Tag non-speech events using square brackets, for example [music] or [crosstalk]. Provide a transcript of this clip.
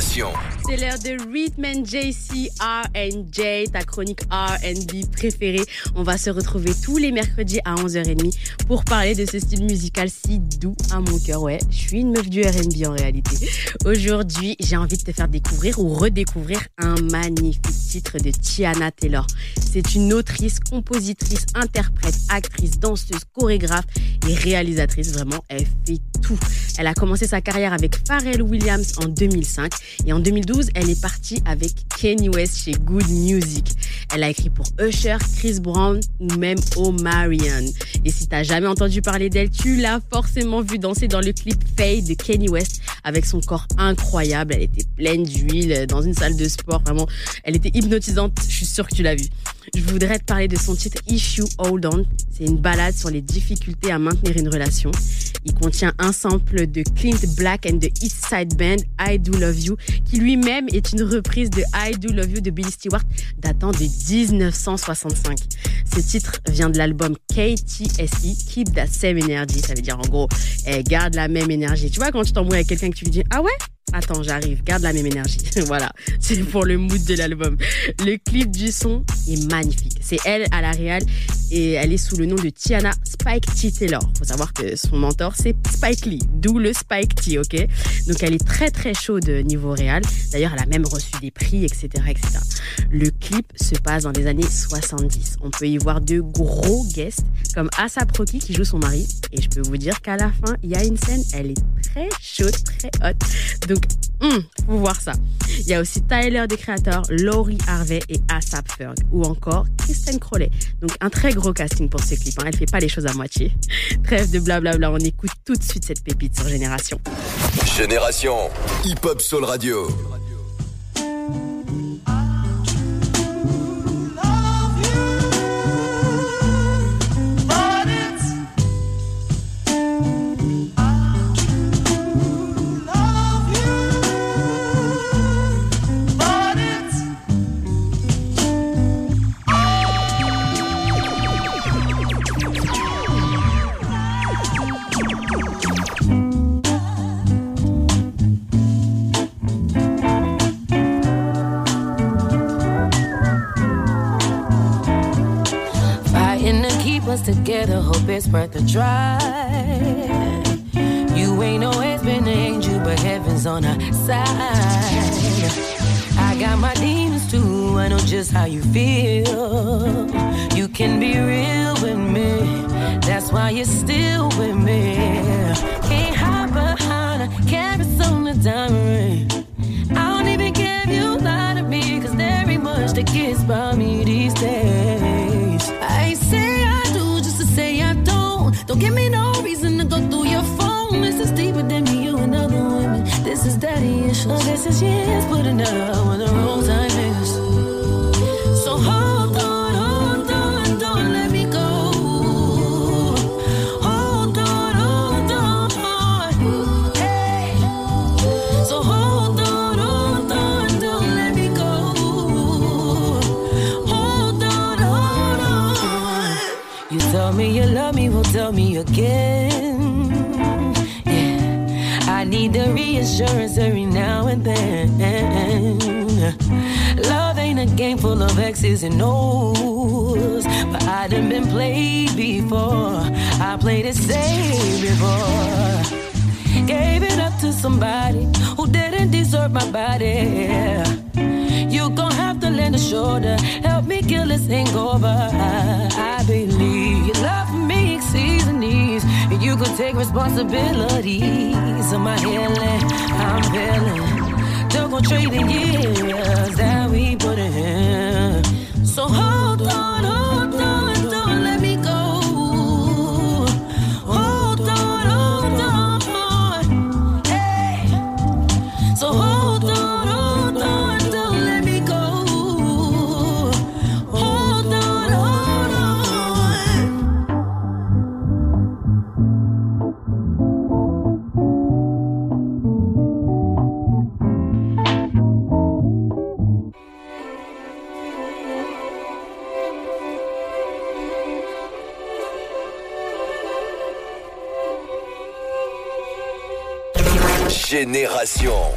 C'est l'heure de Rhythm JC R&J, ta chronique R&B préférée. On va se retrouver tous les mercredis à 11h30 pour parler de ce style musical si doux à mon cœur. Ouais, je suis une meuf du R&B en réalité. Aujourd'hui, j'ai envie de te faire découvrir ou redécouvrir un magnifique titre de Tiana Taylor. C'est une autrice, compositrice, interprète, actrice, danseuse, chorégraphe et réalisatrice. Vraiment, elle fait tout. Elle a commencé sa carrière avec Pharrell Williams en 2005 et en 2012, elle est partie avec Kanye West chez Good Music. Elle a écrit pour Usher, Chris Brown ou même O'Marion. Et si t'as jamais entendu parler d'elle, tu l'as forcément vu danser dans le clip Fade de Kanye West avec son corps incroyable. Elle était pleine d'huile dans une salle de sport. Vraiment, elle était hypnotisante. Je suis sûre que tu l'as vu. Je voudrais te parler de son titre Issue Hold On. C'est une balade sur les difficultés à maintenir une relation. Il contient un sample de Clint Black and the East Side Band, I Do Love You, qui lui-même est une reprise de I Do Love You de Billy Stewart datant de 1965. Ce titre vient de l'album KTSE, Keep That Same Energy. Ça veut dire en gros, eh, garde la même énergie. Tu vois, quand tu t'embrouilles avec quelqu'un que tu lui dis, ah ouais? Attends, j'arrive, garde la même énergie. [laughs] voilà, c'est pour le mood de l'album. Le clip du son est magnifique. C'est elle à la réal et elle est sous le nom de Tiana Spike T. Taylor. Faut savoir que son mentor c'est Spike Lee, d'où le Spike T, ok? Donc elle est très très chaude niveau réal. D'ailleurs, elle a même reçu des prix, etc., etc. Le clip se passe dans les années 70. On peut y voir de gros guests comme Asap Rocky qui joue son mari. Et je peux vous dire qu'à la fin, il y a une scène, elle est très chaude, très hot. Donc, hum, faut voir ça. Il y a aussi Tyler, des créateurs, Laurie Harvey et Asap Ferg. Ou encore Kristen Crowley. Donc, un très gros casting pour ce clip. Hein. Elle fait pas les choses à moitié. [laughs] Trêve de blablabla. On écoute tout de suite cette pépite sur Génération. Génération. Hip Hop Soul Radio. Us together, hope it's worth a try. You ain't always been an angel, but heaven's on our side. I got my demons too, I know just how you feel. You can be real with me, that's why you're still with me. Give me no reason to go through your phone. This is deeper than me, you and other women. This is daddy issues. This is years putting up tell me you love me, well tell me again. Yeah, I need the reassurance every now and then. Love ain't a game full of X's and O's, but I done been played before. I played it safe before. Gave it up to somebody who didn't deserve my body. You gon' have to lend a shoulder, help me kill this hangover. I believe you could take responsibilities of my healing. I'm feeling, don't go trading years that we put in. So hold Génération.